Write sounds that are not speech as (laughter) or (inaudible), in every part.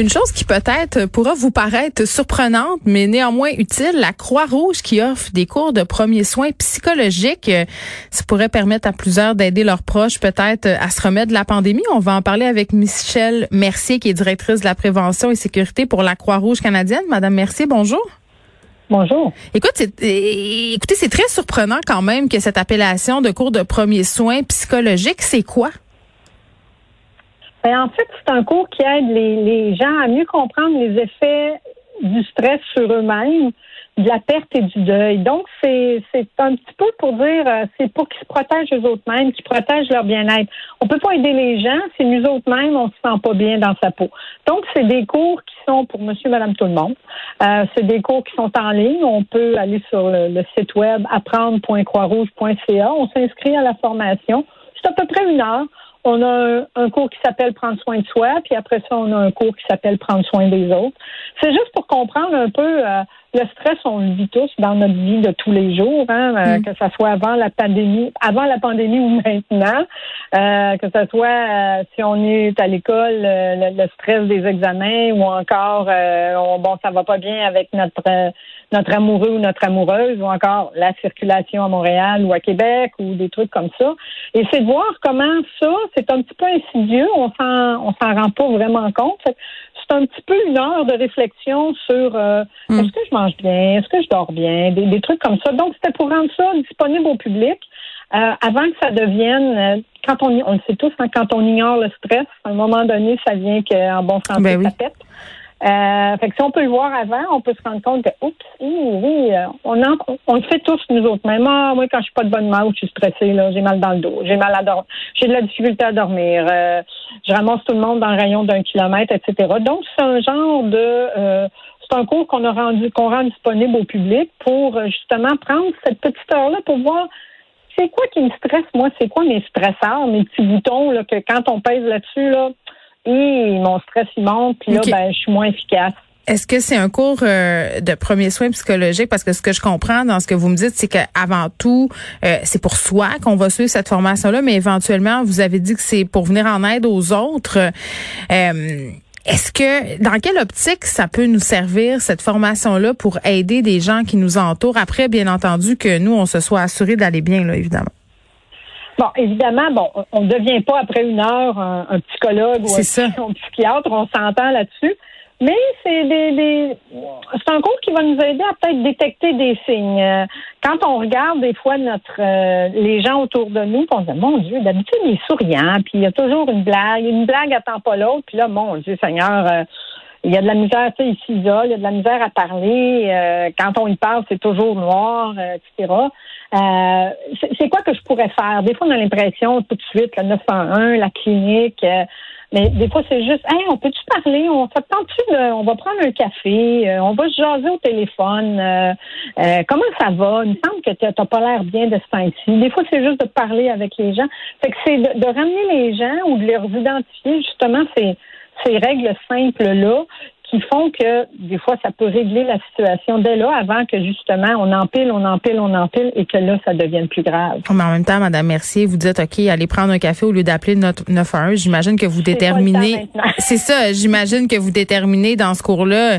Une chose qui peut-être pourra vous paraître surprenante, mais néanmoins utile, la Croix-Rouge qui offre des cours de premiers soins psychologiques. Euh, ça pourrait permettre à plusieurs d'aider leurs proches peut-être à se remettre de la pandémie. On va en parler avec Michelle Mercier, qui est directrice de la prévention et sécurité pour la Croix-Rouge canadienne. Madame Mercier, bonjour. Bonjour. Écoute, c'est, écoutez, c'est très surprenant quand même que cette appellation de cours de premiers soins psychologiques, c'est quoi? Ben, en fait, c'est un cours qui aide les, les gens à mieux comprendre les effets du stress sur eux-mêmes, de la perte et du deuil. Donc, c'est, c'est un petit peu pour dire, euh, c'est pour qu'ils se protègent eux autres mêmes, qu'ils protègent leur bien-être. On peut pas aider les gens si nous autres mêmes, on se sent pas bien dans sa peau. Donc, c'est des cours qui sont pour monsieur, madame, tout le monde. Euh, c'est des cours qui sont en ligne. On peut aller sur le, le site web apprendre.croixrouge.ca. On s'inscrit à la formation. C'est à peu près une heure. On a un, cours qui s'appelle Prendre soin de soi, puis après ça, on a un cours qui s'appelle Prendre soin des autres. C'est juste pour comprendre un peu euh, le stress, on le vit tous dans notre vie de tous les jours, hein, euh, mm. que ce soit avant la pandémie, avant la pandémie ou (laughs) maintenant, euh, que ce soit si on est à l'école, le, stress des examens ou encore bon, ça va pas bien avec notre notre amoureux ou notre amoureuse ou encore la circulation à Montréal ou à Québec ou des trucs comme ça. Et c'est de voir comment ça, c'est un petit peu insidieux, on s'en on s'en rend pas vraiment compte. C'est un petit peu une heure de réflexion sur euh, hmm. est-ce que je mange bien, est-ce que je dors bien, des, trucs comme ça. Donc c'était pour rendre ça disponible au public. Euh, avant que ça devienne, euh, quand on, on le sait tous, hein, quand on ignore le stress, à un moment donné, ça vient qu'en bon santé, ben ça pète. Euh, fait que si on peut le voir avant, on peut se rendre compte que, oups, oui, euh, on, on le fait tous nous autres. Même ah, moi, quand je suis pas de bonne humeur je suis stressée, là, j'ai mal dans le dos, j'ai mal à dormir, j'ai de la difficulté à dormir, euh, je ramasse tout le monde dans un rayon d'un kilomètre, etc. Donc, c'est un genre de euh, c'est un cours qu'on a rendu, qu'on rend disponible au public pour justement prendre cette petite heure-là pour voir c'est quoi qui me stresse, moi, c'est quoi mes stresseurs, mes petits boutons, là, que quand on pèse là-dessus, là, et mon stress il monte, puis là, ben, je suis moins efficace. Est-ce que c'est un cours euh, de premiers soins psychologiques? Parce que ce que je comprends dans ce que vous me dites, c'est qu'avant tout, euh, c'est pour soi qu'on va suivre cette formation-là, mais éventuellement, vous avez dit que c'est pour venir en aide aux autres. Euh, est-ce que, dans quelle optique ça peut nous servir, cette formation-là, pour aider des gens qui nous entourent? Après, bien entendu, que nous, on se soit assuré d'aller bien, là, évidemment. Bon, évidemment, bon, on ne devient pas après une heure un, psychologue ou un, psychiatre, on s'entend là-dessus. Mais c'est des, c'est un cours qui va nous aider à peut-être détecter des signes. Euh, quand on regarde des fois notre euh, les gens autour de nous, on se dit mon Dieu, d'habitude il est souriant, puis il y a toujours une blague, une blague attend pas l'autre, puis là mon Dieu Seigneur, euh, il y a de la misère, tu sais, s'isole, il y a de la misère à parler. quand on y parle, c'est toujours noir, etc. Euh, c'est quoi que je pourrais faire? Des fois, on a l'impression tout de suite, le 901, la clinique, euh, mais des fois, c'est juste, hey, on peut-tu parler? On s'attend-tu, on va prendre un café, euh, on va se jaser au téléphone. comment ça va? Il me semble que tu n'as pas l'air bien de ce temps-ci. Des fois, c'est juste de parler avec les gens. Fait que c'est de, de, ramener les gens ou de leur identifier justement ces, ces règles simples-là qui font que des fois, ça peut régler la situation dès là, avant que justement on empile, on empile, on empile et que là, ça devienne plus grave. Mais en même temps, Madame Mercier, vous dites, OK, allez prendre un café au lieu d'appeler notre 911. J'imagine que vous déterminez. (laughs) C'est ça, j'imagine que vous déterminez dans ce cours-là, euh,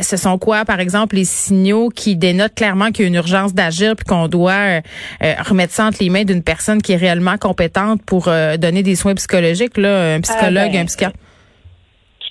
ce sont quoi, par exemple, les signaux qui dénotent clairement qu'il y a une urgence d'agir puis qu'on doit euh, euh, remettre ça entre les mains d'une personne qui est réellement compétente pour donner des soins psychologiques, là, un psychologue, ah, ben, un psychiatre.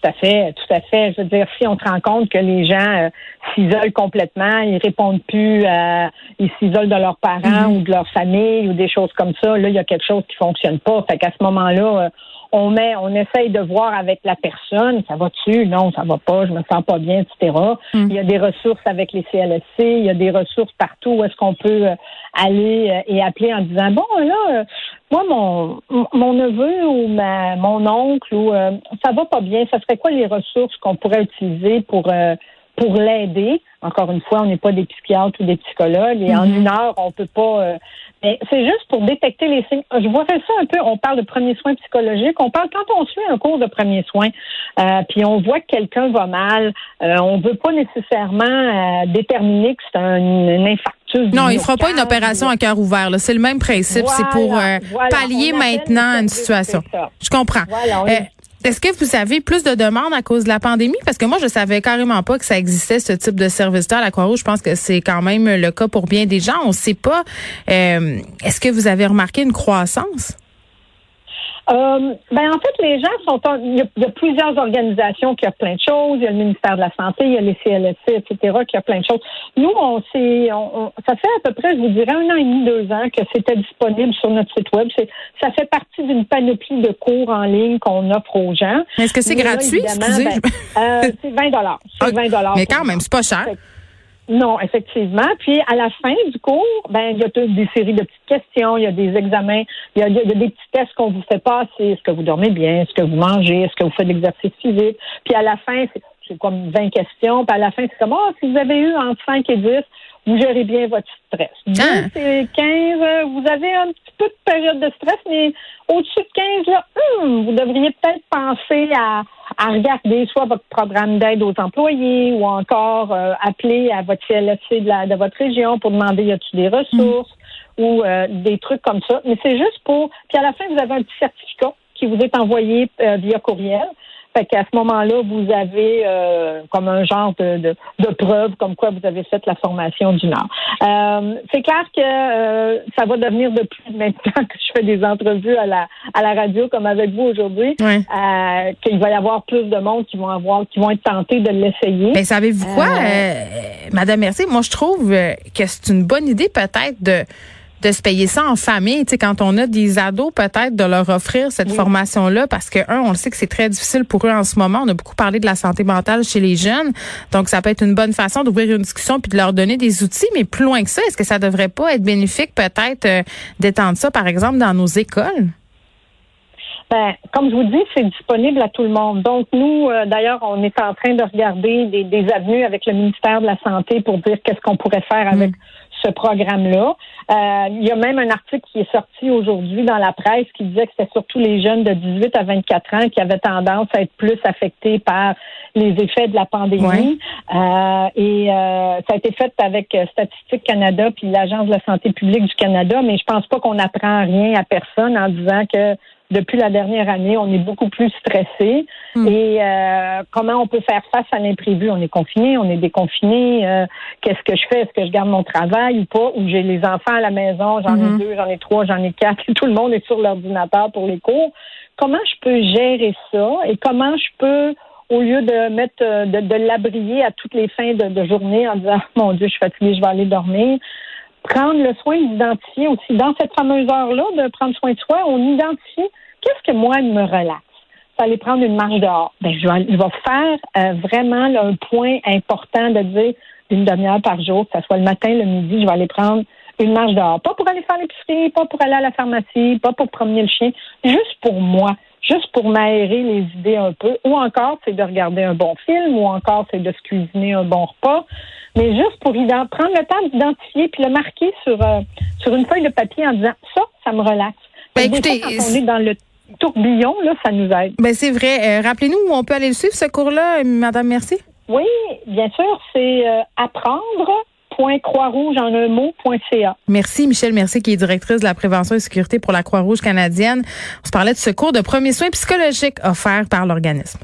Tout à fait, tout à fait. Je veux dire, si on se rend compte que les gens euh, s'isolent complètement, ils répondent plus, euh, ils s'isolent de leurs parents mm-hmm. ou de leur famille ou des choses comme ça, là, il y a quelque chose qui fonctionne pas. Fait qu'à ce moment-là, euh, on met, on essaye de voir avec la personne, ça va-tu? Non, ça va pas, je me sens pas bien, etc. Mm. Il y a des ressources avec les CLSC, il y a des ressources partout où est-ce qu'on peut euh, aller euh, et appeler en disant, bon, là, euh, moi, mon, mon neveu ou ma, mon oncle, ou ça va pas bien, ça serait quoi les ressources qu'on pourrait utiliser pour pour l'aider. Encore une fois, on n'est pas des psychiatres ou des psychologues et en Mhm. une heure, on peut pas. euh, mais c'est juste pour détecter les signes. Je vois ça un peu. On parle de premiers soins psychologiques. On parle quand on suit un cours de premiers soins, euh, puis on voit que quelqu'un va mal. euh, on veut pas nécessairement euh, déterminer que c'est un, un infarctus. Non, il fera pas une opération à cœur ouvert. C'est le même principe. c'est pour Voilà, euh, pallier maintenant une situation. Je comprends. Voilà, on Euh, est- est-ce que vous avez plus de demandes à cause de la pandémie? Parce que moi, je savais carrément pas que ça existait, ce type de service-là à la Croix-Rouge. Je pense que c'est quand même le cas pour bien des gens. On sait pas. Euh, Est-ce que vous avez remarqué une croissance? Euh, ben en fait, les gens sont. en- Il y, a, il y a plusieurs organisations qui ont plein de choses. Il y a le ministère de la Santé, il y a les CLSC, etc., qui a plein de choses. Nous, on s'est. On, on- ça fait à peu près, je vous dirais, un an et demi, deux ans que c'était disponible sur notre site web. C'est, ça fait partie d'une panoplie de cours en ligne qu'on offre aux gens. Est-ce que c'est Mais là, gratuit? évidemment, Excusez? ben, euh, c'est 20 dollars. C'est Ah, 20 Mais quand même, c'est pas cher. Non, effectivement. Puis à la fin du cours, ben il y a toute des séries de petites questions, il y a des examens, il y a, il y a des petits tests qu'on vous fait passer. Est-ce que vous dormez bien? Est-ce que vous mangez? Est-ce que vous faites de l'exercice physique? Puis à la fin, c'est, comme 20 questions. Puis à la fin, c'est comme, ah, si vous avez eu entre 5 et 10, vous gérez bien votre stress. 10 Ah. et 15, euh, vous avez un petit peu de période de stress, mais au-dessus de 15, là, hum, vous devriez peut-être penser à, à regarder soit votre programme d'aide aux employés ou encore euh, appeler à votre CLSC de, la, de votre région pour demander y a-t-il des ressources ou euh, des trucs comme ça. Mais c'est juste pour. Puis à la fin, vous avez un petit certificat qui vous est envoyé euh, via courriel. Fait qu'à ce moment-là, vous avez euh, comme un genre de, de, de preuve comme quoi vous avez fait la formation du Nord. Euh, c'est clair que euh, ça va devenir de plus (laughs) maintenant que je fais des entrevues à la à la radio comme avec vous aujourd'hui, qu'il va y avoir plus de monde qui vont avoir qui vont être tentés de l'essayer. Ben, savez-vous quoi, Madame Mercier? Moi, je trouve que c'est une bonne idée peut-être de de se payer ça en famille, tu sais, quand on a des ados, peut-être de leur offrir cette Oui. formation-là, parce que un, on le sait que c'est très difficile pour eux en ce moment. On a beaucoup parlé de la santé mentale chez les jeunes, donc ça peut être une bonne façon d'ouvrir une discussion puis de leur donner des outils. Mais plus loin que ça, est-ce que ça devrait pas être bénéfique peut-être euh, d'étendre ça, par exemple, dans nos écoles? Ben, comme je vous dis, c'est disponible à tout le monde. Donc, nous, euh, d'ailleurs, on est en train de regarder des, des avenues avec le ministère de la Santé pour dire qu'est-ce qu'on pourrait faire avec ce programme-là. Euh, il y a même un article qui est sorti aujourd'hui dans la presse qui disait que c'était surtout les jeunes de 18 à 24 ans qui avaient tendance à être plus affectés par les effets de la pandémie. Euh, et euh, ça a été fait avec euh, Statistique Canada puis l'Agence de la santé publique du Canada, mais je pense pas qu'on apprend rien à personne en disant que depuis la dernière année, on est beaucoup plus stressé. Hmm. Et euh, comment on peut faire face à l'imprévu? On est confiné, on est déconfiné. euh, Qu'est-ce que je fais? Est-ce que je garde mon travail ou pas? Ou j'ai les enfants à la maison, j'en ai deux, j'en ai trois, j'en ai quatre, (laughs) tout le monde est sur l'ordinateur pour les cours. Comment je peux gérer ça? Et comment je peux au lieu de mettre euh, de, de l'abrier à toutes les fins de, de journée en disant (laughs) mon Dieu, je suis fatiguée, je vais aller dormir. Prendre le soin d'identifier aussi dans cette fameuse heure-là de prendre soin de soi, on identifie qu'est-ce que moi me relaxe. C'est aller prendre une marche dehors. Ben, je vais, faire euh, vraiment un point important de dire une demi-heure par jour, que ce soit le matin, le midi, je vais aller prendre une marche dehors. Pas pour aller faire l'épicerie, pas pour aller à la pharmacie, pas pour promener le chien, juste pour moi juste pour m'aérer les idées un peu. Ou encore, c'est de regarder un bon film, ou encore, c'est de se cuisiner un bon repas. Mais juste pour prendre le temps d'identifier puis le marquer sur, euh, sur une feuille de papier en disant ça, ça me relaxe. Ben, écoutez, fois, quand on est dans le tourbillon, là, ça nous aide. Ben c'est vrai. Euh, Rappelez-nous où on peut aller le suivre, ce cours-là, euh, Madame Mercier? Oui, bien sûr, c'est euh, Merci, Michel Mercier, qui est directrice de la prévention et sécurité pour la Croix-Rouge canadienne. On se parlait de ce cours de premiers soins psychologiques offerts par l'organisme.